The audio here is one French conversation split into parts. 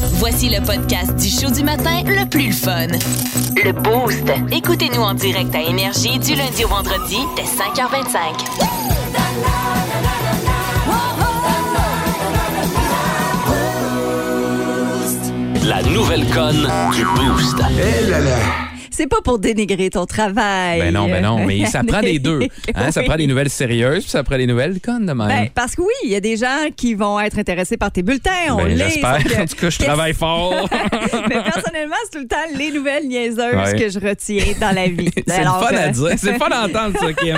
Voici le podcast du show du matin le plus fun. Le Boost. Écoutez-nous en direct à Énergie du lundi au vendredi dès 5h25. La nouvelle conne du Boost. Eh là là. C'est pas pour dénigrer ton travail. Ben non, ben non, mais ça prend les deux. Hein, Ça prend des nouvelles sérieuses, puis ça prend des nouvelles connes de même. Ben, parce que oui, il y a des gens qui vont être intéressés par tes bulletins. On Ben, lit. j'espère. que- En tout cas, je travaille fort. Mais personnellement, c'est tout le temps les nouvelles niaiseuses Ouais. que je retiens dans la vie. C'est le fun à dire. C'est le fun d'entendre ça, Kim.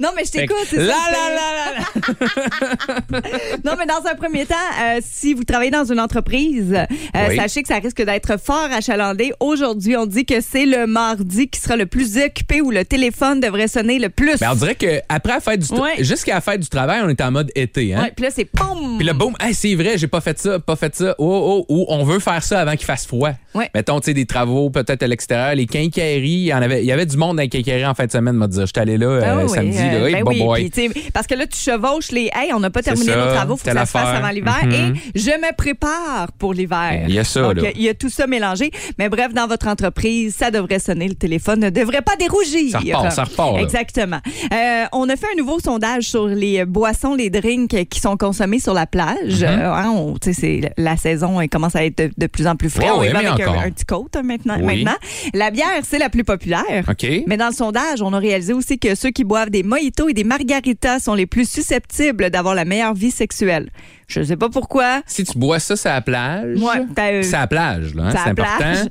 Non, mais je t'écoute. La, la, la, la. Non, mais dans un premier temps, euh, si vous travaillez dans une entreprise, euh, Oui. sachez que ça risque d'être fort achalandé. Aujourd'hui, on dit que c'est le mardi qui sera le plus occupé où le téléphone devrait sonner le plus. Ben, on dirait qu'après la fête du Ouais. jusqu'à la fête du travail, on est en mode été. Hein? Ouais, puis là, c'est POUM! Puis là, boum, hey, c'est vrai, j'ai pas fait ça, pas fait ça. Oh, oh, oh, on veut faire ça avant qu'il fasse froid. Ouais. Mettons, tu sais, des travaux peut-être à l'extérieur, les quincailleries. Il y, en avait, il y avait du monde dans les quincailleries en fin de semaine, m'a dire. J'étais allé là euh, Ah oui, samedi, euh, là. Hey, ben oui, parce que là, tu chevauches les Hey, on n'a pas terminé ça, nos travaux, faut que ça se fasse avant l'hiver. Mhm. Et je me prépare pour l'hiver. Il y a ça, Donc, là. il y a tout ça mélangé. Mais bref, dans votre entreprise, ça devrait sonner. Le téléphone ne devrait pas dérougir. Ça repart, ça repart, là. Exactement. Euh, on a fait un nouveau sondage sur les boissons, les drinks qui sont consommés sur la plage. Euh, hein, on- sais, c'est la saison elle commence à être de, de plus en plus frais. On un, petit côte hein, maintenant, Oui. maintenant. La bière, c'est la plus populaire. Mais dans le sondage, on a réalisé aussi que ceux qui boivent des mojitos et des margaritas sont les plus susceptibles d'avoir la meilleure vie sexuelle. Je ne sais pas pourquoi. Si tu bois ça, c'est à la plage. Ouais, t'as, euh, C'est à la plage, là. hein, c'est important. plage.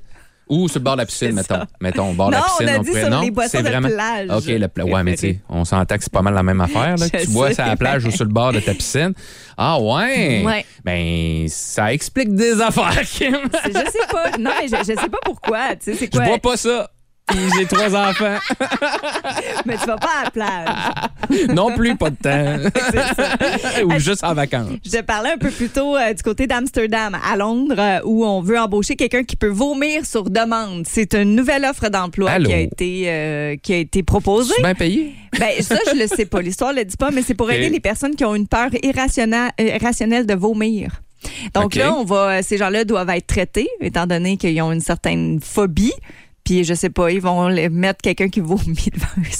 Ou sur le bord de la piscine, mettons. Mettons, bord de la piscine. on a dit pourrait- sur non, les boissons c'est de vraiment... plage. OK, le pla- ouais, mais tu sais, on s'entend que c'est pas mal la même affaire. Là, que Je tu bois à la plage ou sur le bord de ta piscine. Ah ouais? Ouais. Ben, ça explique des affaires, Kim. je sais pas. Non, mais je, je sais pas pourquoi. Tu sais, c'est Je quoi? bois pas ça. Puis j'ai trois enfants. Mais tu vas pas à la plage. Non plus, pas de temps. ou juste en vacances. Je te parlais un peu plus tôt euh, du côté d'Amsterdam, à Londres, euh, où on veut embaucher quelqu'un qui peut vomir sur demande. C'est une nouvelle offre d'emploi qui a été euh, qui a été proposée. Bien payé? Ben, ça, je le sais pas. L'histoire le dit pas, mais c'est pour aider les personnes qui ont une peur irrationnelle, euh, irrationnelle de vomir. Donc là, on va, ces gens-là doivent être traités, étant donné qu'ils ont une certaine phobie. Puis, je sais pas, ils vont les- mettre quelqu'un qui vomit devant eux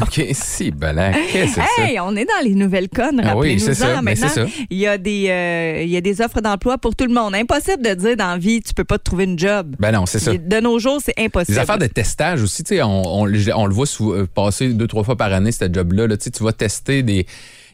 OK, si, ben que c'est ça? Hey, on est dans les nouvelles connes, Ah oui, rappelez-nous c'est ça, c'est ça. Il y a des euh, il y a des offres d'emploi pour tout le monde. Impossible de dire dans la vie tu peux pas te trouver une job. Ben non, c'est ça. De nos jours, c'est impossible. Les affaires de testage aussi, tu sais, on, on, on le voit euh, passer deux, trois fois par année, ce job-là. là. Tu vas tester des.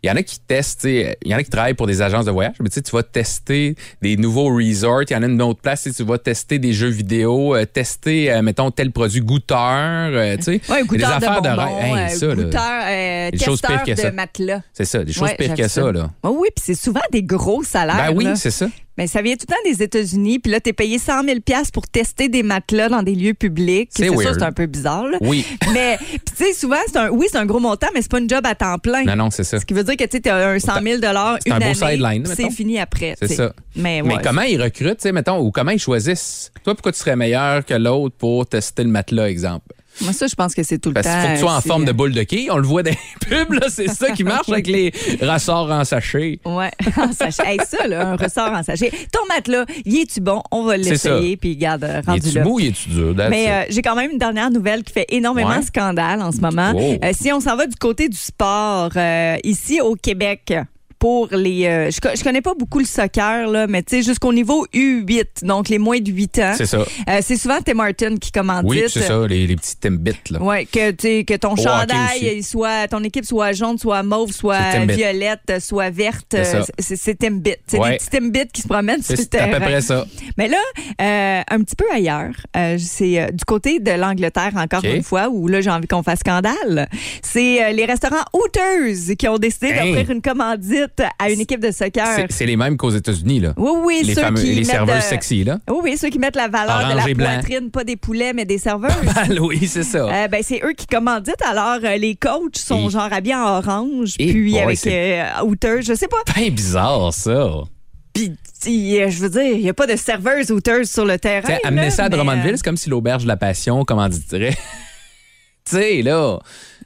Il y en a qui testent, il y en a qui travaillent pour des agences de voyage, mais tu vas tester des nouveaux resorts. Il y en a une autre place, tu vas tester des jeux vidéo, euh, tester, euh, mettons, tel produit goûteur, euh, tu sais. Ouais, des affaires de de, bonbons, rêve. Hey, ça, là. goûteur, Des choses pires que de ça. matelas. C'est ça, des choses Ouais, pires que ça, là. Oh oui, puis c'est souvent des gros salaires. Ben oui, c'est ça. Mais ça vient tout le temps des États-Unis, puis là, t'es payé 100 000 pour tester des matelas dans des lieux publics. C'est sûr, c'est un peu bizarre. là. Oui. mais, tu sais, souvent, c'est un, oui, c'est un gros montant, mais c'est pas une job à temps plein. Non, non, c'est ça. Ce qui veut dire que tu as un 100 000 une C'est un année, sideline, c'est fini après. C'est ça. Mais, comment ils recrutent, tu sais, mettons, ou comment ils choisissent? Toi, pourquoi tu serais meilleur que l'autre pour tester le matelas, exemple? Moi, ça, je pense que c'est tout le Parce temps. qu'il faut que tu sois en forme de boule de quille. On le voit dans les pubs, là. C'est ça qui marche avec les ressorts en sachet. Ouais, en sachet. Hey, ça, là, un ressort en sachet. Ton matelas, y es-tu bon? On va l'essayer, puis garde, euh, Il rendu est-tu là. mou, il est-tu dur? That's Mais euh, j'ai quand même une dernière nouvelle qui fait énormément Ouais. scandale en ce moment. Wow. Euh, si on s'en va du côté du sport, euh, ici au Québec, pour les. euh, je, je connais pas beaucoup le soccer, là, mais tu sais, jusqu'au niveau U8, donc les moins de 8 ans. C'est ça. Euh, c'est souvent Tim Martin qui commandite. Oui, c'est ça, les, les petits Timbits, là. Ouais, que, que ton Au chandail, soit, ton équipe soit jaune, soit mauve, soit violette, soit verte. C'est Timbit. C'est Ouais. des petits Timbits qui se promènent sur le C'est à peu terrain. près ça. Mais là, euh, un petit peu ailleurs, euh, c'est euh, du côté de l'Angleterre, encore OK. une fois, où là, j'ai envie qu'on fasse scandale. C'est euh, les restaurants Hooters qui ont décidé Hein? d'offrir une commandite à une équipe de soccer. C'est- C'est les mêmes qu'aux États-Unis, là. Oui, oui, les ceux fameux, qui les serveuses de- sexy, là. Oui, oui, ceux qui mettent la valeur Orange de la poitrine, pas des poulets, mais des serveuses. oui, c'est ça. Euh, ben, c'est eux qui commanditent. Alors, euh, les coachs sont Et- genre habillés en orange, Et puis boy, avec c'est- euh, je sais pas. Ben bizarre, ça. Puis, euh, je veux dire, il n'y a pas de serveuse Hooters sur le terrain. Amener ça à Drummondville, euh, c'est comme si l'auberge de la passion commanditerait. tu sais, là.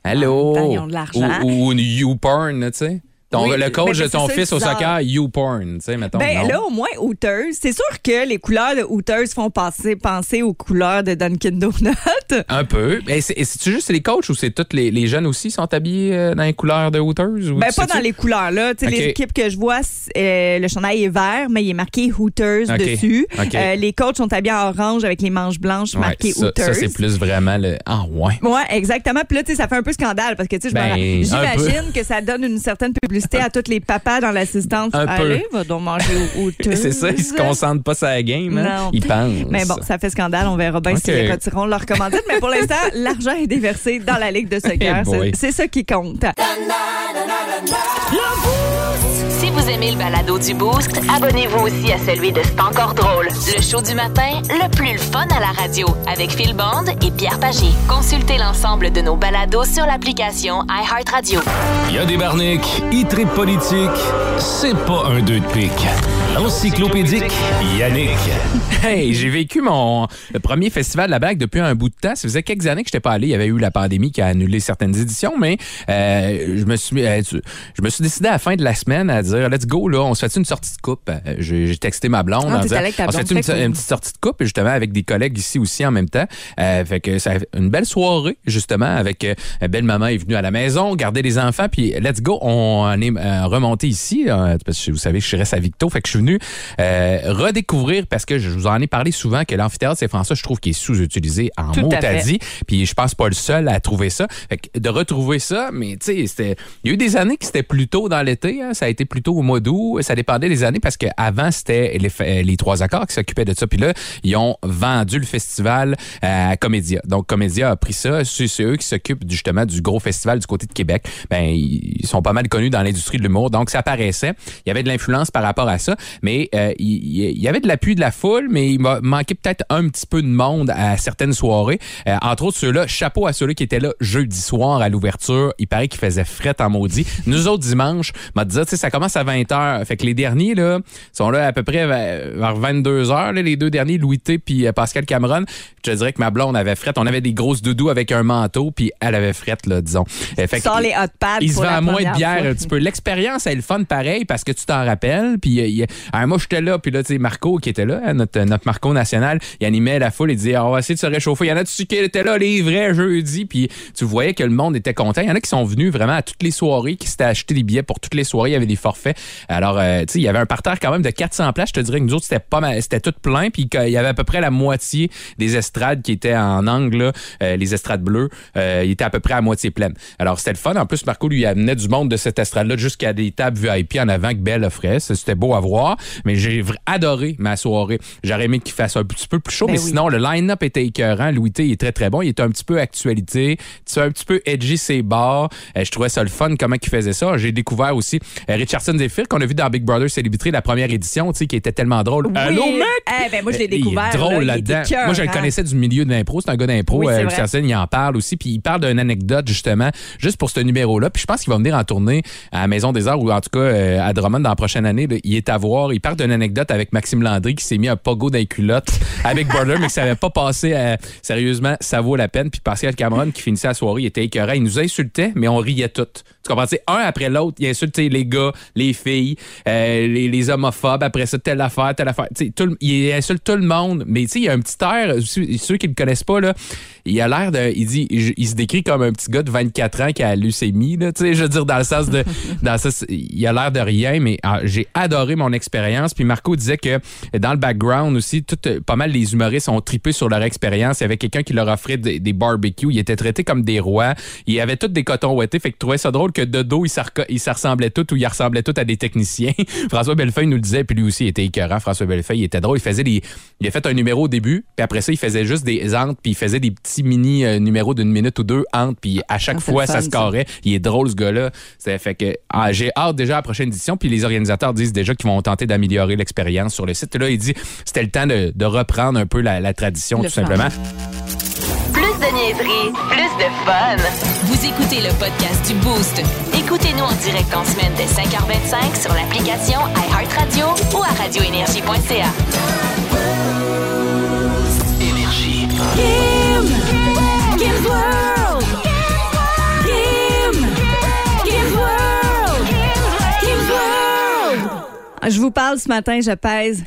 Allô? De l'argent. Ou, ou une YouPorn, tu sais. Ton, Oui, le coach de ton fils au soccer, YouPorn, tu sais, mettons. Ben non? là, au moins, Hooters. C'est sûr que les couleurs de Hooters font passer, penser aux couleurs de Dunkin' Donuts. Un peu. Et c'est- et c'est-tu juste les coachs ou c'est tous les, les jeunes aussi qui sont habillés euh, dans les couleurs de Hooters? Ou Ben, pas dans les couleurs, là. Tu sais, Ok. Les équipes que je vois, euh, le chandail est vert, mais il est marqué Hooters dessus. Euh, les coachs sont habillés en orange avec les manches blanches Ouais, marquées ça, Hooters. ça, c'est plus vraiment le. Ah, ouais. Ouais, exactement. Puis là, tu sais, ça fait un peu scandale parce que, tu sais, Ben, j'imagine que ça donne une certaine publicité à tous les papas dans l'assistance. Un peu. Allez, va donc manger au Hooters. C'est ça, ils se concentrent pas sur la game. Hein? Non. Ils pensent. Mais bon, ça fait scandale. On verra bien Ok. s'ils retireront leur commandite. Mais pour l'instant, l'argent est déversé dans la Ligue de soccer. Eh boy. C'est- ça qui compte. Si vous aimez le balado du Boost, abonnez-vous aussi à celui de C'est encore drôle. Le show du matin, le plus le fun à la radio, avec Phil Bond et Pierre Pagé. Consultez l'ensemble de nos balados sur l'application iHeartRadio. Il y a des barniques, il tripe politique, c'est pas un deux de pique. L'encyclopédique Yannick. Hey, j'ai vécu mon premier festival de la bague depuis un bout de temps. Ça faisait quelques années que je n'étais pas allé. Il y avait eu la pandémie qui a annulé certaines éditions, mais euh, je me suis euh, je me suis décidé à la fin de la semaine à dire let's go là, on se fait une sortie de coupe. Euh, J'ai texté ma blonde Ah, en disant on se fait une, très cool. une petite sortie de coupe justement avec des collègues ici aussi en même temps. Euh, fait que ça une belle soirée justement avec euh, belle maman est venue à la maison, garder les enfants puis let's go, on est euh, remonté ici parce que vous savez que je reste à Victo, fait que je suis venu redécouvrir parce que je vous en ai parlé souvent que l'amphithéâtre Saint-François, je trouve qu'il est sous-utilisé en dit. Puis je pense pas le seul à trouver ça. Fait que de retrouver ça, mais tu sais, c'était. Il y a eu des années qui c'était plus tôt dans l'été. hein. Ça a été plus tôt au. Ça dépendait des années parce qu'avant, c'était les, fa- les trois accords qui s'occupaient de ça. Puis là, ils ont vendu le festival à Comédia. Donc Comédia a pris ça. C'est eux qui s'occupent justement du gros festival du côté de Québec. Ben, ils sont pas mal connus dans l'industrie de l'humour. Donc ça paraissait. Il y avait de l'influence par rapport à ça. Mais euh, il, y avait de l'appui de la foule, mais il m'a manqué peut-être un petit peu de monde à certaines soirées. Euh, entre autres, ceux-là, chapeau à ceux-là qui étaient là jeudi soir à l'ouverture. Il paraît qu'il faisait fret en maudit. Nous autres, dimanche, m'a dit, ça commence à 20h. Fait que les derniers, là, sont là à peu près vers vers 22h, là, les deux derniers, Louis T puis euh, Pascal Cameron. Je te dirais que ma blonde avait fret. On avait des grosses doudous avec un manteau, puis elle avait fret, là, disons. Euh, fait que- Sors les hot pads. il se vend moins de bière fois. un petit peu. L'expérience, elle est le fun pareil parce que tu t'en rappelles. Puis euh, il- alors, moi, j'étais là. Puis là, tu sais, Marco qui était là, hein, notre, notre Marco national, il animait la foule. Il disait, Ah, on va essayer de se réchauffer. Il y en a dessus qui étaient là, les vrais jeudi? Puis tu voyais que le monde était content. Il y en a qui sont venus vraiment à toutes les soirées, qui s'étaient acheté des billets pour toutes les soirées. Il y avait des forfaits. Alors, euh, tu sais, il y avait un parterre quand même de 400 places. Je te dirais que nous autres, c'était pas mal, c'était tout plein. Puis qu'il y avait à peu près la moitié des estrades qui étaient en angle, là, euh, les estrades bleues. Euh, il était à peu près à moitié pleine. Alors, c'était le fun. En plus, Marco lui amenait du monde de cette estrade-là jusqu'à des tables VIP en avant que Belle offrait. C'était beau à voir. Mais j'ai adoré ma soirée. J'aurais aimé qu'il fasse un petit peu plus chaud. Ben mais oui. sinon, le line-up était écœurant. Louis T il est très, très bon. Il était un petit peu actualité. Tu sais, un petit peu edgy ses bars. Euh, je trouvais ça le fun, comment il faisait ça. J'ai découvert aussi euh, Richardson Zephyr, qu'on a vu dans Big Brother Célébrité, la première édition, tu sais, qui était tellement drôle. Oui. Allô, mec! Eh ben, moi, je l'ai Il est découvert. drôle là, là-dedans. Moi, je le connaissais du milieu de l'impro. C'est un gars d'impro. Oui, euh, il en parle aussi. Puis il parle d'une anecdote, justement, juste pour ce numéro-là. Puis je pense qu'il va venir en tournée à la Maison des Arts ou en tout cas euh, à Drummond dans la prochaine année. là. Il est à voir. Il parle d'une anecdote avec Maxime Landry qui s'est mis un pogo dans les culottes avec Brother, mais que ça n'avait pas passé. à- sérieusement, ça vaut la peine. Puis Pascal Cameron, qui finissait la soirée, il était écœurant. Il nous insultait, mais on riait toutes. Tu comprends? Un après l'autre, il insultait les gars, les filles, euh, les, les homophobes. Après ça, telle affaire, telle affaire. Tout il insulte tout le monde. Mais il y a un petit air, ceux qui le connaissent pas, là, il a l'air de. Il dit, il, il se décrit comme un petit gars de 24 ans qui a la leucémie, là, tu sais, je veux dire, dans le sens de. dans le sens- il a l'air de rien, mais ah, j'ai adoré mon expérience. Puis Marco disait que dans le background aussi, tout, pas mal les humoristes ont tripé sur leur expérience. Il y avait quelqu'un qui leur offrait des, des barbecues. Ils étaient traités comme des rois. Il y avait tous des cotons ouettés. Fait que je trouvais ça drôle que de dos, ils ils ressemblaient tous ou ils ressemblaient tous à des techniciens. François Bellefeuille nous le disait, puis lui aussi il était écœurant. François Bellefeuille, il était drôle. Il faisait des. Il a fait un numéro au début, puis après ça, il faisait juste des entre, puis il faisait des petits mini euh, numéros d'une minute ou deux entre, puis à chaque Ah, fois, ça fun, se ça. carrait. Il est drôle, ce gars-là. Ça fait que ah, j'ai hâte déjà à la prochaine édition, puis les organisateurs disent déjà qu'ils vont tenter d'améliorer l'expérience sur le site. Là, il dit c'était le temps de, de reprendre un peu la, la tradition, Le tout simplement. Plus de niaiserie, plus de fun. Vous écoutez le podcast du Boost. Écoutez-nous en direct en semaine dès 5h25 sur l'application iHeartRadio ou à radioénergie.ca. Énergie. Je vous parle ce matin, je pèse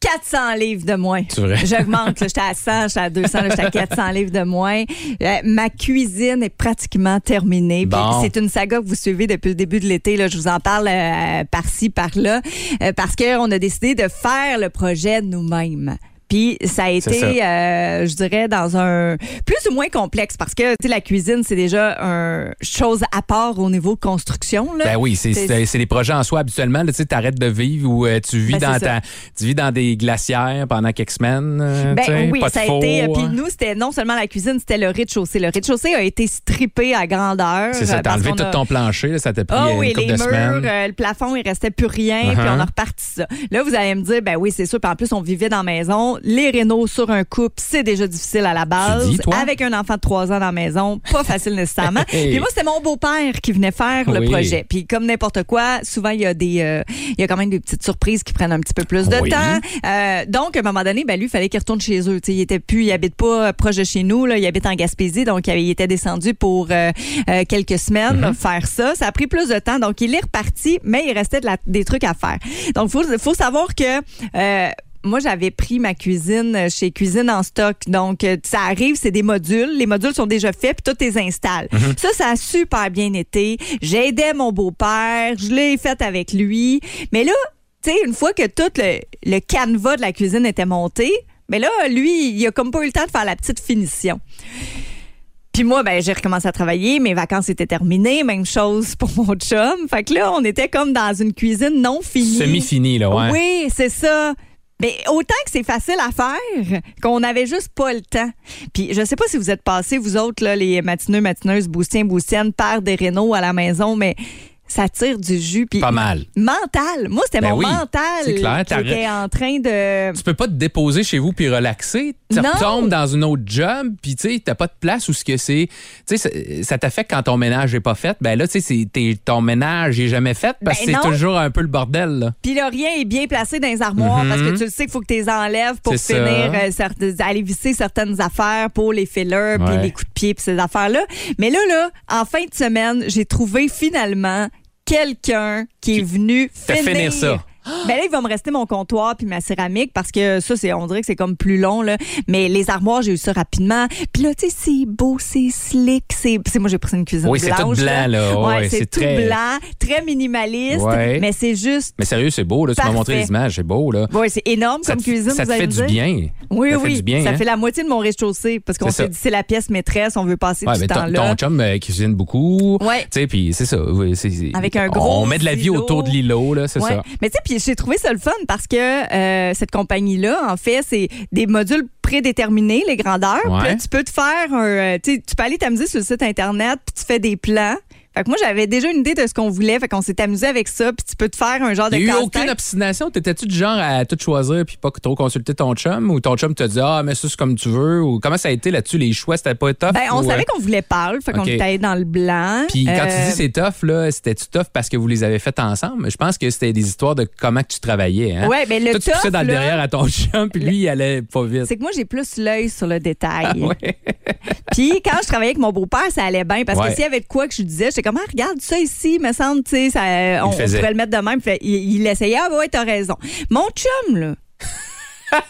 400 livres de moins. C'est vrai. J'augmente. J'étais à 100, j'étais à 200, là, j'étais à 400 livres de moins. Euh, ma cuisine est pratiquement terminée. Bon. C'est une saga que vous suivez depuis le début de l'été. Là. Je vous en parle euh, par-ci, par-là. euh, parce qu'on a décidé de faire le projet nous-mêmes. Puis ça a été, euh, je dirais, dans un plus ou moins complexe parce que tu sais, la cuisine, c'est déjà une chose à part au niveau de construction. Là. Ben oui, c'est- des projets en soi. Habituellement, tu sais, t'arrêtes de vivre ou euh, tu vis Ben, dans ta, tu vis dans des glacières pendant quelques semaines. euh, Ben oui, pas de ça a four, été. Puis nous, c'était non seulement la cuisine, c'était le rez-de-chaussée. Le rez-de-chaussée a été strippé à grandeur. C'est ça, t'as enlevé tout a- ton plancher, là, ça t'a pris euh, oui, une couple les de murs, semaines. le plafond, il restait plus rien, puis Uh-huh. on a reparti ça. Là, vous allez me dire, ben oui, c'est sûr. Puis en plus, on vivait dans la maison. Les rénaux sur un couple, c'est déjà difficile à la base. dis? Avec un enfant de 3 ans dans la maison, pas facile nécessairement. Puis moi, c'était mon beau-père qui venait faire le projet. Puis comme n'importe quoi, souvent, il y a des, euh, il y a quand même des petites surprises qui prennent un petit peu plus de Oui. temps. Euh, donc, à un moment donné, ben lui, il fallait qu'il retourne chez eux. Tu sais, il était plus, il habite pas euh, proche de chez nous. Là, il habite en Gaspésie, donc il était descendu pour euh, euh, quelques semaines Mm-hmm. faire ça. Ça a pris plus de temps, donc il est reparti, mais il restait de la- des trucs à faire. Donc, faut, faut savoir que euh, moi, j'avais pris ma cuisine chez Cuisine en stock. Donc, euh, ça arrive, c'est des modules. Les modules sont déjà faits, puis tout les installe. Ça, ça a super bien été. J'aidais mon beau-père, je l'ai fait avec lui. Mais là, tu sais, une fois que tout le, le canevas de la cuisine était monté, mais là, lui, il a comme pas eu le temps de faire la petite finition. Puis moi, ben, j'ai recommencé à travailler, mes vacances étaient terminées, même chose pour mon chum. Fait que là, on était comme dans une cuisine non finie. Semi-fini, là, ouais. Oui, c'est ça. Mais autant que c'est facile à faire, qu'on n'avait juste pas le temps. Puis je sais pas si vous êtes passés, vous autres, là, les matineux, matineuses, boustiens, boustiennes, par des rénaux à la maison, mais ça tire du jus. Puis Pas mal. Mental. Moi, c'était Ben mon oui, mental c'est clair, qui était en train de... Tu peux pas te déposer chez vous puis relaxer. Tu retombes dans une autre job, puis tu sais, t'as pas de place où ce que c'est. Tu sais, ça- t'affecte quand ton ménage est pas fait. Ben là, tu sais, c'est- ton ménage est jamais fait parce que Ben c'est non. toujours un peu le bordel. Puis là, rien est bien placé dans les armoires parce que tu le sais qu'il faut que tu les enlèves pour Mhm. C'est finir, euh, aller visser certaines affaires pour les fillers, puis les coups de pied, puis ces affaires-là. Mais là, là, en fin de semaine, j'ai trouvé finalement quelqu'un qui est venu finir. finir ça. Ben là, il va me rester mon comptoir puis ma céramique parce que ça, c'est, on dirait que c'est comme plus long, là. Mais les armoires, j'ai eu ça rapidement. Puis là, tu sais, c'est beau, c'est slick, c'est, c'est- moi, j'ai pris une cuisine Oui, c'est tout blanc, là. Ouais, Ouais, c'est, c'est tout très- blanc, très minimaliste. Ouais. Mais c'est juste Mais sérieux, c'est beau, là. Tu m'as Parfait. montré les images, c'est beau, là. oui, c'est énorme Ça comme te- cuisine, ça vous te allez fait me du dire. bien. Oui, ça oui. fait du bien, ça hein? fait la moitié de mon rez-de-chaussée parce qu'on C'est s'est ça. dit c'est la pièce maîtresse, on veut passer Ouais, du mais ton, temps-là. ton chum euh, cuisine beaucoup. Ouais. Tu sais, puis c'est ça. oui, c'est- c'est- Avec un gros On met de la vie silo. autour de l'îlot, là, c'est Ouais. ça. Mais tu sais, puis j'ai trouvé ça le fun parce que euh, cette compagnie-là, en fait, c'est des modules prédéterminés, les grandeurs. Puis là, Ouais. tu peux te faire un. euh, tu peux aller t'amuser sur le site Internet, puis tu fais des plans. Fait que moi, j'avais déjà une idée de ce qu'on voulait. Fait qu'on s'est amusé avec ça, puis tu peux te faire un genre de Il n'y a eu aucune obstination? T'étais-tu du genre à tout choisir puis pas trop consulter ton chum? Ou ton chum te dit Ah, mais ça, c'est comme tu veux? Ou comment ça a été là-dessus? Les choix, c'était pas tough? Ben, on ou, savait euh, qu'on voulait parler, fait qu'on OK. était dans le blanc. Puis quand tu Euh, dis c'est tough, là, c'était-tu tough parce que vous les avez faites ensemble? Je pense que c'était des histoires de comment que tu travaillais. Hein? Ouais, mais le Toi, tu tough, dans le là, derrière à ton chum, puis lui, il allait pas vite. C'est que moi, j'ai plus l'œil sur le détail. Ah ouais. Puis quand je travaillais avec mon beau-père, ça allait bien. Parce Ouais. que s'il y avait de quoi que je disais, j'étais comme, ah, regarde ça ici, me semble, tu sais, on, on pourrait le mettre de même. Il, il essayait, ah, ouais, t'as raison. Mon chum, là.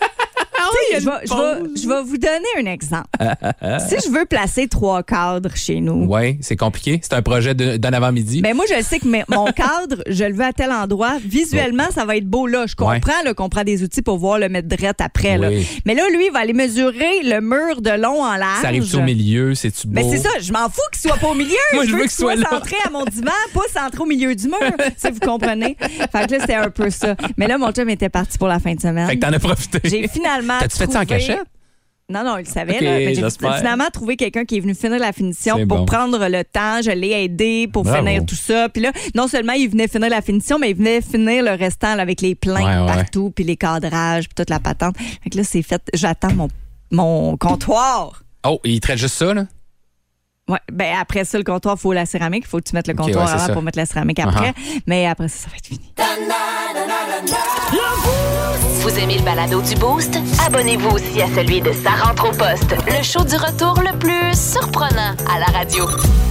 Sais, je, vais, je vous donner un exemple. si je veux placer trois cadres chez nous, Ouais, c'est compliqué. C'est un projet d'un avant-midi. ben moi, je sais que mon cadre, je le veux à tel endroit. Visuellement, ça va être beau là. Je comprends Ouais. qu'on prend des outils pour voir le mettre drette après. Là. Oui. Mais là, lui, il va aller mesurer le mur de long en large. ça arrive au milieu, c'est-tu beau? Mais c'est ça, je m'en fous qu'il soit pas au milieu. Moi, je veux qu'il soit, là. centré à mon divan, pas centré au milieu du mur. si vous comprenez? Fait que là, c'était un peu ça. Mais là, mon chum était parti pour la fin de semaine. Fait que t'en as profité. J'ai finalement. T'as-tu fait ça en cachette? Non, non, il le savait. Là. Mais J'ai finalement trouvé quelqu'un qui est venu finir la finition pour bon. prendre le temps. Je l'ai aidé pour Bravo. finir tout ça. Puis là, non seulement il venait finir la finition, mais il venait finir le restant là, avec les plaintes Ouais, ouais. partout, puis les cadrages, puis toute la patente. Fait que là, c'est fait. J'attends mon, mon comptoir. Oh, il traite juste ça, là? Ouais, ben après ça, le comptoir, il faut la céramique. Il faut que tu mettes le comptoir ouais, avant ça. pour mettre la céramique après. Uh-huh. Mais après ça, ça va être fini. Vous aimez le balado du Boost? Abonnez-vous aussi à celui de Sa rentre au poste, le show du retour le plus surprenant à la radio.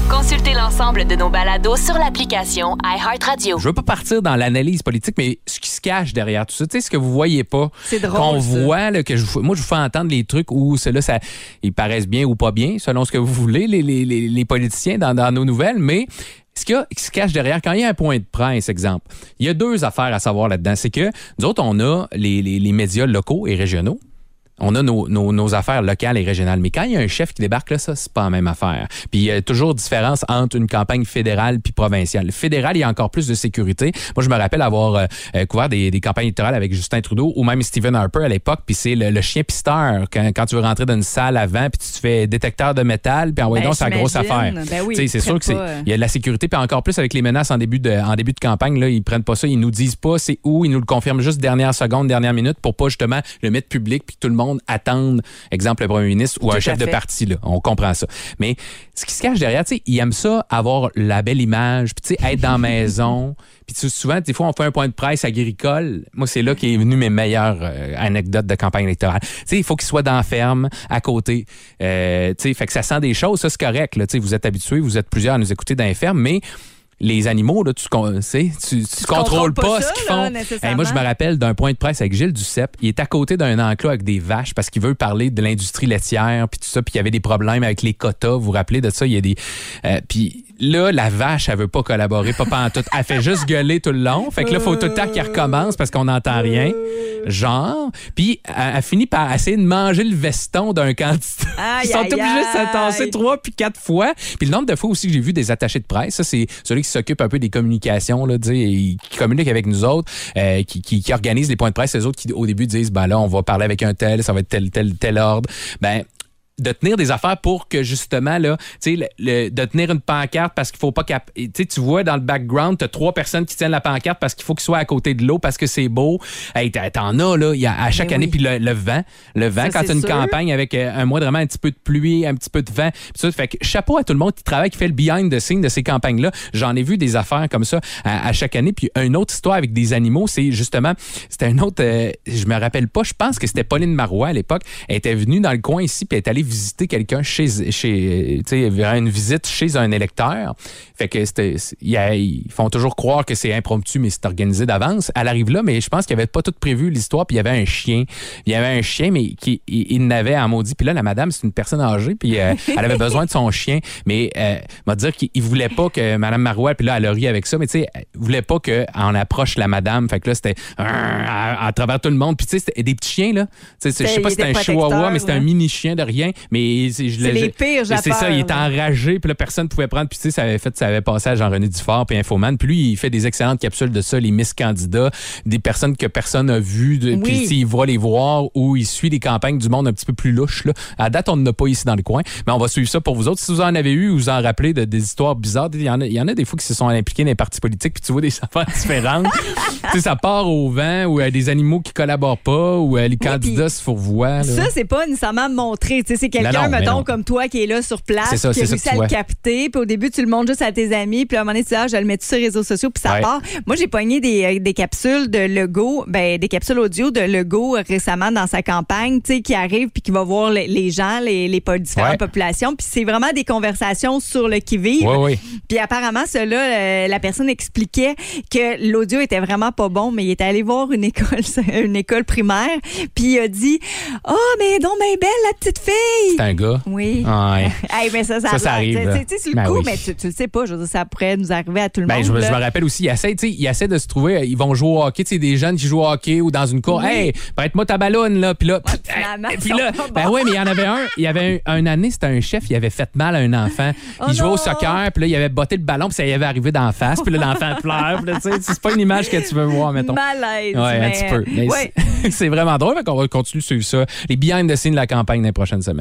Consultez l'ensemble de nos balados sur l'application iHeartRadio. Je veux pas partir dans l'analyse politique, mais ce qui, se cache derrière tout ça. Tu sais, ce que vous voyez pas, C'est drôle, qu'on voit, là, que je, vous- moi, je vous fais entendre les trucs où ceux-là, ça, ils paraissent bien ou pas bien, selon ce que vous voulez, les, les, les, les politiciens dans, dans nos nouvelles, mais ce qu'il y a- qui se cache derrière, quand il y a un point de presse, exemple, il y a deux affaires à savoir là-dedans. C'est que nous autres, on a les, les, les médias locaux et régionaux. On a nos, nos, nos affaires locales et régionales. Mais quand il y a un chef qui débarque, là, ça, c'est pas la même affaire. Puis il y a toujours différence entre une campagne fédérale puis provinciale. Fédérale, il y a encore plus de sécurité. Moi, je me rappelle avoir euh, euh, couvert des, des campagnes électorales avec Justin Trudeau ou même Stephen Harper à l'époque. Puis c'est le, le chien pisteur. Quand, quand tu veux rentrer dans une salle avant, puis tu te fais détecteur de métal, puis envoyer Ben, donc sa grosse affaire. Ben oui, Tu sais, c'est sûr c'est pas, euh, il y a de la sécurité puis encore plus avec les menaces en début de en début de campagne là, ils prennent pas ça, ils nous disent pas c'est où, ils nous le confirment juste dernière seconde, dernière minute pour pas justement le mettre public puis tout le monde attende exemple le premier ministre ou Tout un chef de parti là, on comprend ça. Mais ce qui se cache derrière, tu sais, ils aiment ça avoir la belle image, puis tu sais être dans la maison, puis souvent des fois on fait un point de presse agricole. Moi c'est là qu'est venu mes meilleures euh, anecdotes de campagne électorale. Tu sais, il faut qu'ils soient dans la ferme à côté. Euh, tu sais, fait que ça sent des choses, ça c'est correct là, tu sais, vous êtes habitués, vous êtes plusieurs à nous écouter dans les fermes, mais les animaux, là, tu, sais, tu, tu contrôles pas pas, ça, ce qu'ils là, font. Hey, moi, je me rappelle d'un point de presse avec Gilles Duceppe. Il est à côté d'un enclos avec des vaches parce qu'il veut parler de l'industrie laitière, puis tout ça, puis il y avait des problèmes avec les quotas. Vous vous rappelez de ça? Il y a des. euh, puis là, la vache, elle veut pas collaborer, pas pantoute. Elle fait juste gueuler tout le long. Fait que là, faut tout le temps qu'il recommence parce qu'on n'entend rien. Genre. Puis elle, elle finit par essayer de manger le veston d'un candidat. Ils sont obligés de aïe. s'attasser trois puis quatre fois. Puis le nombre de fois aussi que j'ai vu des attachés de presse, ça, c'est celui qui s'occupe un peu des communications, là, qui communique avec nous autres, euh, qui, qui, qui organise les points de presse. Les autres qui, au début, disent, ben là, on va parler avec un tel, ça va être tel, tel, tel ordre. Ben, de tenir des affaires pour que justement là, tu sais, de tenir une pancarte parce qu'il faut pas cap- tu vois dans le background, tu as trois personnes qui tiennent la pancarte parce qu'il faut qu'ils soient à côté de l'eau parce que c'est beau. Hey, t'en- as là, il y a à chaque Ben année oui. puis le, le vent, le vent Ça, quand c'est tu as une sûr. campagne avec euh, un mois vraiment un petit peu de pluie, un petit peu de vent, ça fait que chapeau à tout le monde qui travaille qui fait le behind the scene de ces campagnes là. J'en ai vu des affaires comme ça à, à chaque année puis une autre histoire avec des animaux, c'est justement c'était un autre euh, je me rappelle pas, je pense que c'était Pauline Marois à l'époque, elle était venue dans le coin ici puis elle est allée visiter quelqu'un chez chez tu sais vers une visite chez un électeur. Fait que c'était ils font toujours croire que c'est impromptu mais c'est organisé d'avance. Elle arrive là mais je pense qu'il avait pas tout prévu l'histoire puis il y avait un chien. Il y avait un chien mais qui il, il n'avait en maudit. Puis là la madame c'est une personne âgée puis euh, elle avait besoin de son chien. Mais euh, m'a dire qu'il il voulait pas que madame Marois puis là elle a ri avec ça mais tu sais voulait pas que on approche la madame. Fait que là c'était euh, à, à travers tout le monde. Puis tu sais c'était des petits chiens là. Tu sais c'est- je sais pas si c'était un chihuahua mais c'était un mini chien de rien mais c'est je C'est les pires, mais C'est ça, il là. enragé, puis là, personne ne pouvait prendre. Puis tu sais, ça avait fait, ça avait passé à Jean-René Dufort, puis Infoman. Puis lui, il fait des excellentes capsules de ça, les Miss Candidats, des personnes que personne n'a vues. de- Oui. Puis il va les voir ou il suit des campagnes du monde un petit peu plus louches. Là. À date, on n'en a pas ici dans le coin, mais on va suivre ça pour vous autres. Si vous en avez eu ou vous en rappelez de, des histoires bizarres, il y, en a, il y en a des fois qui se sont impliqués dans les partis politiques, puis tu vois des affaires différentes. tu sais, ça part au vent, ou euh, des animaux qui collaborent pas, ou euh, les candidats se fourvoient. là. Ça, c'est pas nécessairement montré. Tu sais, c'est quelqu'un, mettons, comme toi, qui est là sur place, ça, qui a réussi à le capter. Puis au début, tu le montres juste à tes amis. Puis à un moment donné, tu dis, ah, je vais le mettre sur les réseaux sociaux, puis ça Ouais. part. Moi, j'ai pogné des, euh, des capsules de Legault, ben, des capsules audio de Legault euh, récemment dans sa campagne, tu sais, qui arrive puis qui va voir les, les gens, les, les différentes Ouais. populations. Puis c'est vraiment des conversations sur le qui-vive. Oui, oui. Puis apparemment, cela, euh, la personne expliquait que l'audio était vraiment pas bon, mais il était allé voir une école, une école primaire, puis il a dit Oh, mais donc, mais belle, la petite fille! C'est un gars. Oui. Ouais. Hey, mais ça, ça, Ça, ça arrive. Tu sais, le Ben coup, oui. mais tu, tu le sais pas. Je veux dire, ça pourrait nous arriver à tout le Ben, monde. je, je me rappelle aussi, ils essaient, ils de se trouver, euh, ils vont jouer au hockey, tu sais, des jeunes qui jouent au hockey ou dans une cour. Oui. Hey, prête-moi ta ballonne, là. Puis là, ils puis là, ben ouais, mais il y en avait un, il y avait un, une année, c'était un chef, il avait fait mal à un enfant. Oh il jouait non! au soccer, puis là, il avait botté le ballon, puis ça y avait arrivé d'en face, puis là, l'enfant pleure, puis tu sais, c'est pas une image que tu veux voir, mettons. Malaise. Ouais, un petit peu. Ouais. c'est- vraiment drôle, qu'on va continuer de suivre ça. Les behind the scenes de la campagne dans les prochaines semaines.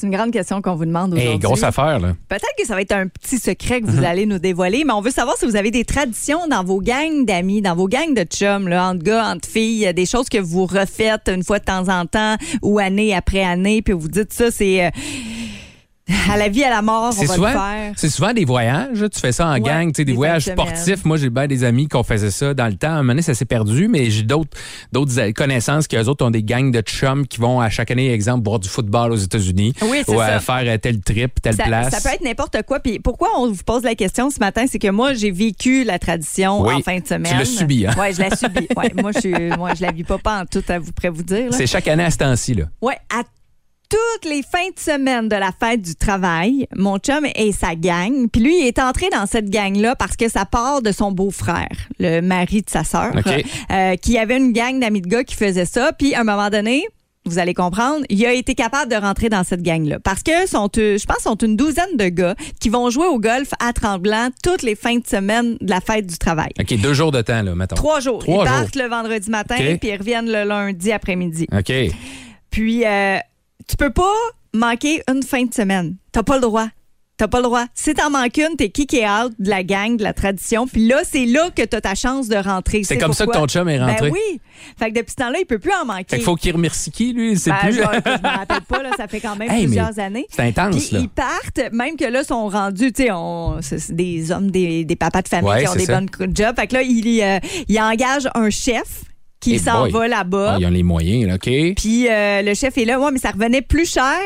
C'est une grande question qu'on vous demande aujourd'hui. Hey, grosse affaire, là. Peut-être que ça va être un petit secret que Mhm. vous allez nous dévoiler, mais on veut savoir si vous avez des traditions dans vos gangs d'amis, dans vos gangs de chums, là, entre gars, entre filles, des choses que vous refaites une fois de temps en temps ou année après année, puis vous dites ça, c'est. euh, à la vie, à la mort, on va souvent, le faire. c'est souvent des voyages. Tu fais ça en Ouais, gang, tu sais, des des voyages sportifs. Moi, j'ai bien des amis qui ont fait ça dans le temps. À un moment donné, ça s'est perdu, mais j'ai d'autres, d'autres connaissances qui, eux autres, ont des gangs de chums qui vont à chaque année, exemple, boire du football aux États-Unis. Oui, c'est ou ça. faire euh, tel trip, telle Ça, place. ça peut être n'importe quoi. Puis pourquoi on vous pose la question ce matin, c'est que moi j'ai vécu la tradition Oui, en fin de semaine. l'as subi, hein? Ouais, je l'ai subi. Ouais, moi je moi je la vis pas pas en tout à vous près vous dire. C'est chaque année à ce temps-ci, là. Ouais, à toutes les fins de semaine de la fête du travail, mon chum et sa gang, puis lui il est entré dans cette gang là parce que ça part de son beau-frère, le mari de sa sœur, euh, qui avait une gang d'amis de gars qui faisaient ça, puis à un moment donné vous allez comprendre, il a été capable de rentrer dans cette gang-là. Parce que sont, euh, je pense, sont une douzaine de gars qui vont jouer au golf à Tremblant toutes les fins de semaine de la fête du travail. OK, deux jours de temps, là, mettons. Trois jours. Trois ils jours. partent le vendredi matin, OK. puis ils reviennent le lundi après-midi. OK. Puis, euh, tu peux pas manquer une fin de semaine. T'as pas le droit. T'as pas le droit. Si t'en manques une, t'es kické out de la gang, de la tradition. Puis là, c'est là que t'as ta chance de rentrer. C'est comme ça que ton chum est rentré. Ben oui. Fait que depuis ce temps-là, il peut plus en manquer. Fait qu'il faut qu'il remercie qui, lui? C'est Ben, plus. je, je me rappelle pas, là, ça fait quand même Hey, plusieurs années. C'est intense, Puis là. ils partent, même que là, sont rendus, tu sais, c'est des hommes, des, des papas de famille Ouais, qui ont des ça. bonnes jobs. Fait que là, il, euh, il engage un chef qui Hey s'en va là-bas. Ah, ils ont les moyens, là, OK? Puis euh, le chef est là. Ouais, mais ça revenait plus cher.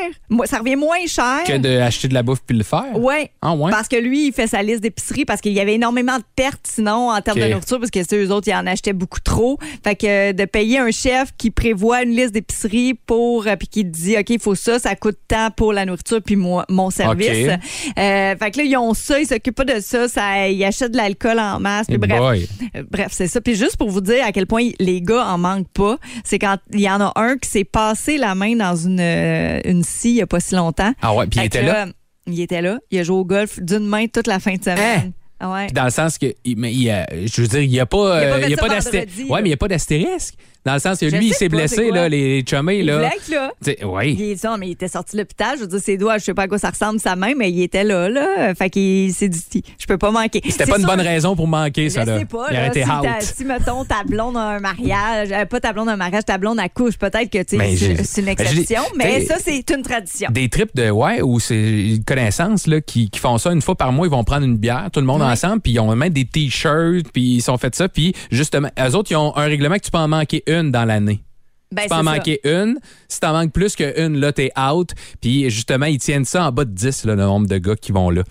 Ça revient moins cher. Que d'acheter de la bouffe puis le faire? Ouais. Ah, ouais? Parce que lui, il fait sa liste d'épicerie parce qu'il y avait énormément de pertes sinon en termes de nourriture parce que c'est eux autres, ils en achetaient beaucoup trop. Fait que euh, de payer un chef qui prévoit une liste d'épicerie pour euh, puis qui dit OK, il faut ça, ça coûte tant pour la nourriture puis moi mon service. Fait que là ils ont ça, ils s'occupent pas de ça, ça ils achètent de l'alcool en masse. Puis Hey bref. Bref, c'est ça. Puis juste pour vous dire à quel point les gars en manquent pas, c'est quand il y en a un qui s'est passé la main dans une, euh, une scie il y a pas si longtemps. Ah ouais, puis il était là? Il était là. Il a joué au golf d'une main toute la fin de semaine. Ah Ouais. Dans le sens que, mais il, euh, je veux dire, il n'y a pas, Il a pas euh, fait il y a ça pas vendredi, d'astérisque. Ouais, mais il n'y a pas d'astérisque. Dans le sens que Je lui, il s'est blessé, là, les chummies, Il là. être là. Ouais. Il, est- non, mais il était sorti de l'hôpital. Je veux dire, ses doigts, je sais pas à quoi ça ressemble sa main, mais il était là, là. Fait qu'il s'est dit, je peux pas manquer. C'était pas une sûr- bonne raison pour manquer, Je ça, là. sais pas, il là, été si, si, mettons, ta blonde a un mariage, euh, pas ta blonde a un mariage, ta blonde accouche, peut-être que, tu sais, Mais c'est une ben, exception, mais ça, c'est une tradition. Des trips de, ouais, où c'est une connaissance, là, qui, qui font ça une fois par mois, ils vont prendre une bière, tout le monde ensemble, puis ils ont même des t-shirts, puis ils sont fait ça, puis justement, eux autres, ils ont un règlement que tu peux en manquer une dans l'année. Ben, Tu peux en c'est ça. manquer une. Si t'en manques plus qu'une, là, t'es out. Puis justement, ils tiennent ça en bas de 10, là, le nombre de gars qui vont là.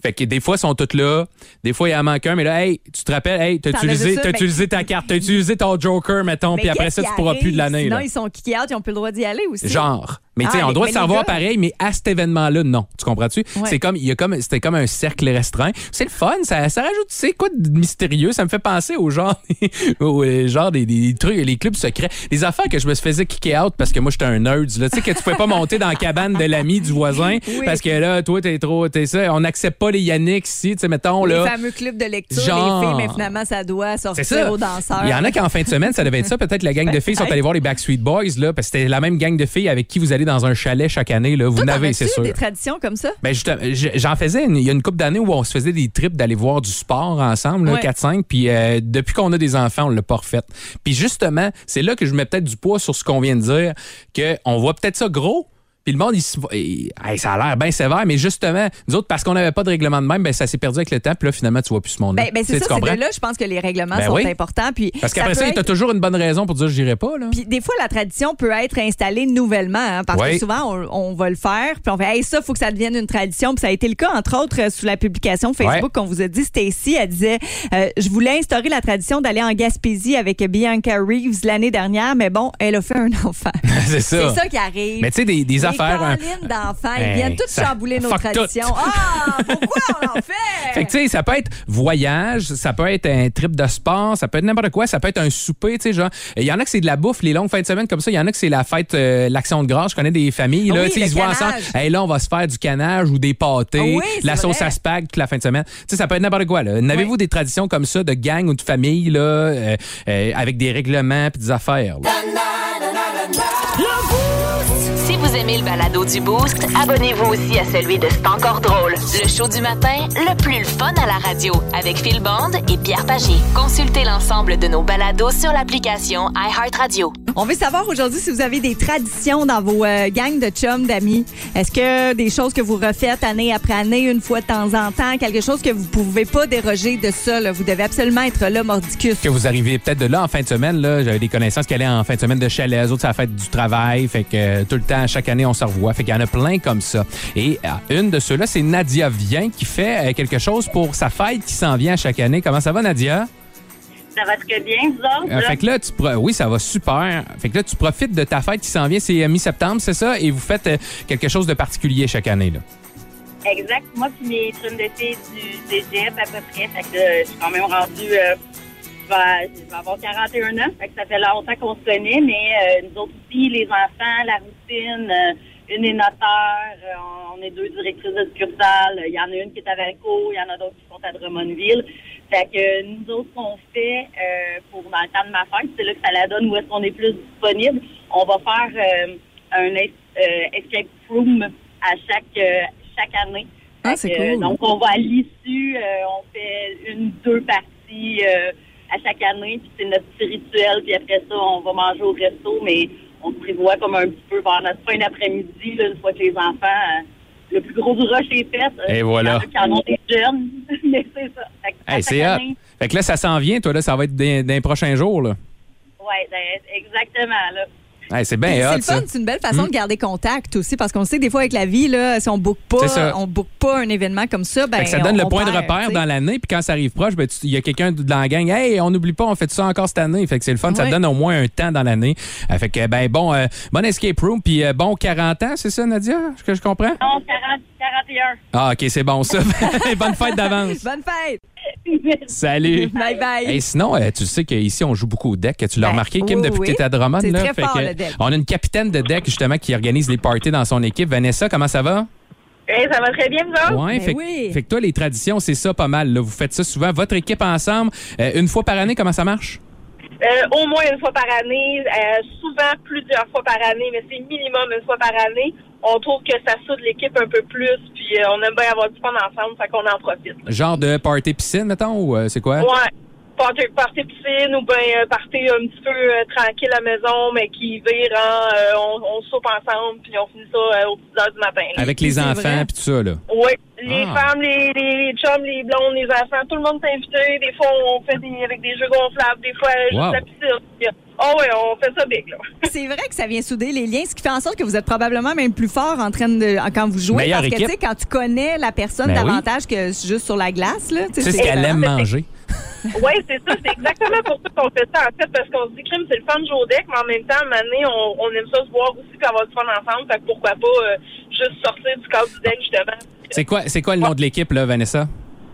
Fait que des fois, ils sont tous là. Des fois, il en manque un, mais là, hey, tu te rappelles, hey, t'as T'en utilisé, ta carte, t'as utilisé ton joker, mettons, puis après ça, tu pourras plus de l'année. Là. ils sont kick out, ils ont plus le droit d'y aller aussi. Genre. Mais tu sais, Ah, on les- doit les savoir pareil, mais à cet événement-là, non. Tu comprends-tu? Ouais. C'est comme, il y a comme, c'était comme un cercle restreint. C'est le fun, ça, ça rajoute, tu sais, quoi de mystérieux? Ça me fait penser au genre, au euh, genre des, des trucs, les clubs secrets. Les affaires que je me faisais kicker out parce que moi, j'étais un nerd, là. Tu sais, que tu pouvais pas monter dans la cabane de l'ami du voisin Oui. parce que là, toi, t'es trop, t'es ça. On n'accepte pas les Yannick ici, tu sais, mettons, Les là. fameux clubs de lecture, Genre. les filles, mais finalement, ça doit sortir ça. aux danseurs. Il y en a qui en fin de semaine, ça devait être ça. Peut-être la gang de filles sont allées voir les Backstreet Boys, là, parce que c'était la même gang de filles avec qui vous allez dans un chalet chaque année, là. Vous n'avez, c'est sûr. des traditions comme ça? Ben j'en faisais, une- il y a une couple d'années où on se faisait des trips d'aller voir du sport ensemble, Ouais. 4-5, puis euh, depuis qu'on a des enfants, on l'a pas refait. Puis justement, c'est là que je mets peut-être du poids sur ce qu'on vient de dire, qu'on voit peut-être ça gros, puis le monde, il se- il- hey, ça a l'air bien sévère, mais justement, nous autres, parce qu'on n'avait pas de règlement de même, ben ça s'est perdu avec le temps, puis là, finalement, tu vois plus ce monde-là. Ben, ben, Tu c'est tu ça, c'est de là, je pense que les règlements Ben sont oui. importants. Puis Parce qu'après ça, être- t'as toujours une bonne raison pour dire j'irai pas, là. Puis des fois, la tradition peut être installée nouvellement, hein, parce Oui. que souvent, on, on va le faire, puis on fait, hey, ça, faut que ça devienne une tradition. Puis ça a été le cas, entre autres, euh, sous la publication Facebook qu'on vous a dit. Stacy, elle disait, euh, je voulais instaurer la tradition d'aller en Gaspésie avec Bianca Reeves l'année dernière, mais bon, elle a fait un enfant. c'est ça. C'est ça qui arrive. Mais tu sais, des, des Affaires. un- d'enfants, ils viennent tous chambouler nos traditions. Ah, pourquoi on en fait? Fait que, tu sais, ça peut être voyage, ça peut être un trip de sport, ça peut être n'importe quoi, ça peut être un souper, tu sais, genre. Il y en a que c'est de la bouffe, les longues fins de semaine comme ça. Il y en a que c'est la fête, euh, l'action de grâce. Je connais des familles, là, Oui, tu sais, ils se voient ensemble. Hey, là, on va se faire du canage ou des pâtés, Ah oui, la sauce vrai. à spag toute la fin de semaine. Tu sais, ça peut être n'importe quoi, là. N'avez-vous Oui. des traditions comme ça de gang ou de famille, là, euh, euh, avec des règlements puis des affaires, là? Si vous aimez le balado du Boost, abonnez-vous aussi à celui de C'est encore drôle. Le show du matin, le plus le fun à la radio, avec Phil Bond et Pierre Pagé. Consultez l'ensemble de nos balados sur l'application iHeartRadio. On veut savoir aujourd'hui si vous avez des traditions dans vos euh, gangs de chums, d'amis. Est-ce que des choses que vous refaites année après année, une fois de temps en temps, quelque chose que vous pouvez pas déroger de ça, là? vous devez absolument être là, mordicus. Que vous arrivez peut-être de là en fin de semaine. Là, j'avais des connaissances qui allaient en fin de semaine de chalet. Les autres, c'est la fête du travail. Fait que euh, tout le temps, chaque année, on se revoit. Fait qu'il y en a plein comme ça. Et euh, une de ceux-là, c'est Nadia Vient qui fait euh, quelque chose pour sa fête qui s'en vient chaque année. Comment ça va, Nadia? Ça va très bien, vous autres? Euh, fait que là, tu pro- oui, ça va super. Fait que là, tu profites de ta fête qui s'en vient. C'est euh, mi-septembre, c'est ça? Et vous faites quelque chose de particulier chaque année, là? Exact. Moi puis mes chums de filles du cégep à peu près. Fait que je suis quand même rendue... Euh, je vais, je vais avoir 41 ans. Fait que ça fait longtemps qu'on se connaît, mais euh, nous autres aussi, les enfants, la routine, euh, une est notaire, euh, on est deux directrices de succursale. Il y en a une qui est à Valco, il y en a d'autres qui sont à Drummondville. Fait que nous autres, ce qu'on fait pour dans le temps de ma fête, c'est là que ça la donne où est-ce qu'on est plus disponible. On va faire un es- escape room à chaque chaque année. Ah, c'est cool. Donc, on va à l'issue, on fait une, deux parties euh, à chaque année, puis c'est notre petit rituel, puis après ça, on va manger au resto, mais on se prévoit comme un petit peu vers notre fin d'après-midi, une fois que les enfants, euh, le plus gros du rush est fait. Euh, Et voilà. En ont des jeunes, mais c'est ça. Fait Hey, c'est année, Fait que là, ça s'en vient, toi, là. Ça va être les prochains jours, là. Ouais, ben, exactement, là. Hey, c'est bien hot, le ça. fun, c'est une belle façon de garder contact aussi, parce qu'on sait que des fois avec la vie, là, si on book pas, on book pas un événement comme ça, ben Fait que ça donne on- le on point de repère dans l'année, puis quand ça arrive proche, ben, il y a quelqu'un de la gang. Hey, on n'oublie pas, on fait ça encore cette année. Fait que c'est le fun, ça donne au moins un temps dans l'année. Euh, fait que, ben, bon, euh, bon escape room, puis euh, bon 40 ans, c'est ça, Nadia, que je comprends? Non, 40, 41. Ah, OK, c'est bon, ça. Bonne fête d'avance. Bonne fête! Salut. Bye bye! Et sinon, euh, tu sais qu'ici, on joue beaucoup au deck. Tu l'as Ben, remarqué, Kim, oui, depuis oui. que tu es à Drummond. C'est là? très Fait fort, que, le deck. On a une capitaine de deck, justement, qui organise les parties dans son équipe. Vanessa, comment ça va? Hey, ça va très bien, vous autres? Ouais, Ben fait, que- oui. fait que toi, les traditions, c'est ça pas mal. là. Vous faites ça souvent, votre équipe ensemble, euh, une fois par année, comment ça marche? Euh, au moins une fois par année, euh, souvent plusieurs fois par année, mais c'est minimum une fois par année. On trouve que ça soude l'équipe un peu plus, puis euh, on aime bien avoir du fun ensemble, fait qu'on en profite. Genre de party piscine, mettons, ou euh, c'est quoi? Ouais. Party, party piscine ou bien euh, party un petit peu euh, tranquille à la maison, mais qui vire en euh, on, on soupe ensemble, puis on finit ça euh, aux petites heures du matin. là. Avec les enfants, puis tout ça, là. Oui, les Ah. femmes, les, les, les chums, les blondes, les enfants, tout le monde est invité. Des fois, on fait des, avec des jeux gonflables, des fois, juste Wow. la piscine. Oh oui, on fait ça big, là. C'est vrai que ça vient souder les liens, ce qui fait en sorte que vous êtes probablement même plus fort en train de quand vous jouez. Meilleure parce que tu sais, quand tu connais la personne Ben oui. davantage que juste sur la glace, là. Tu sais ce qu'elle aime manger. Oui, c'est ça. C'est exactement pour ça qu'on fait ça, en fait, parce qu'on se dit, crime, c'est le fun de deck, mais en même temps, à on, on aime ça se voir aussi puis avoir du fun ensemble. Fait que pourquoi pas euh, juste sortir du cadre du deck, justement. C'est quoi, c'est quoi le nom de l'équipe, là, Vanessa?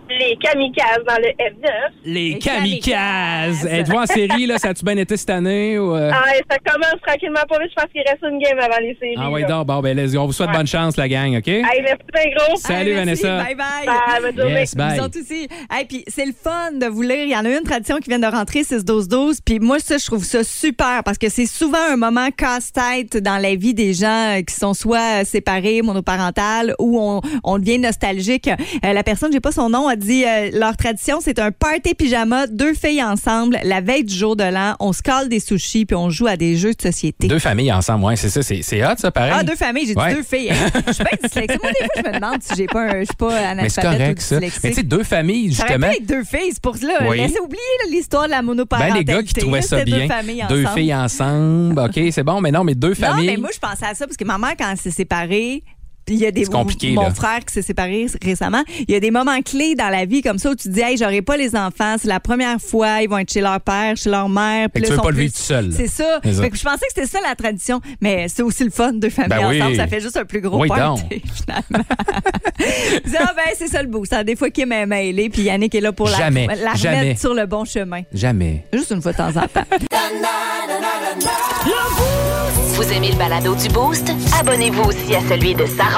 Les kamikazes dans le F9. Les Les kamikazes! kamikazes. Êtes-vous en série, là? Ça a-tu bien été cette année? Ou, euh? Ah, ça commence tranquillement pas vite. Je pense qu'il reste une game avant les séries. Ah, ouais, là. donc, bon, ben, let's go. on vous souhaite Ouais. bonne chance, la gang, OK? Hey, merci bien gros. Salut, merci. Vanessa. Bye bye. Bye, bonne journée. Yes, bye. Vous autres aussi. Hey, puis c'est le fun de vous lire. Il y en a une tradition qui vient de rentrer, 6-12-12. Puis moi, ça, je trouve ça super parce que c'est souvent un moment casse-tête dans la vie des gens euh, qui sont soit séparés, monoparentales, ou on, on devient nostalgique. Euh, la personne, j'ai pas son nom, a dit euh, leur tradition, c'est un party pyjama, deux filles ensemble, la veille du jour de l'an. On se colle des sushis puis on joue à des jeux de société. Deux familles ensemble, ouais, c'est ça. C'est, hot, ça, pareil. Ah, deux familles, j'ai Ouais. dit deux filles. Je suis bien dyslexique. Moi, des fois, je me demande si j'ai pas un, je suis pas analphabète Mais c'est correct, ou ça. Mais tu sais, deux familles, justement. deux filles, c'est pour cela. Oui. Laissez oublier l'histoire de la Ben, monoparentalité. les gars qui trouvaient ça bien. Deux familles Deux ensemble. filles ensemble. OK, c'est bon, mais non, mais deux Non, familles. mais moi, je pensais à ça parce que ma mère, quand elle s'est séparée, il y a des C'est compliqué, mon là. frère qui s'est séparé récemment. Il y a des moments clés dans la vie comme ça où tu te dis, hey, j'aurai pas les enfants, c'est la première fois, ils vont être chez leur père, chez leur mère. Fait puis tu veux sont pas le plus- vivre tout seul. C'est ça. C'est ça. Fait que je pensais que c'était ça la tradition, mais c'est aussi le fun deux familles Ben oui. ensemble, ça fait juste un plus gros Oui, party finalement. Ah ben c'est ça le beau. Ça, des fois Kim est mêlé, puis Yannick est là pour la, Jamais, la jamais. remettre sur le bon chemin. Jamais. Juste une fois de temps en temps. Vous aimez le balado du Boost? Abonnez-vous aussi à celui de Sa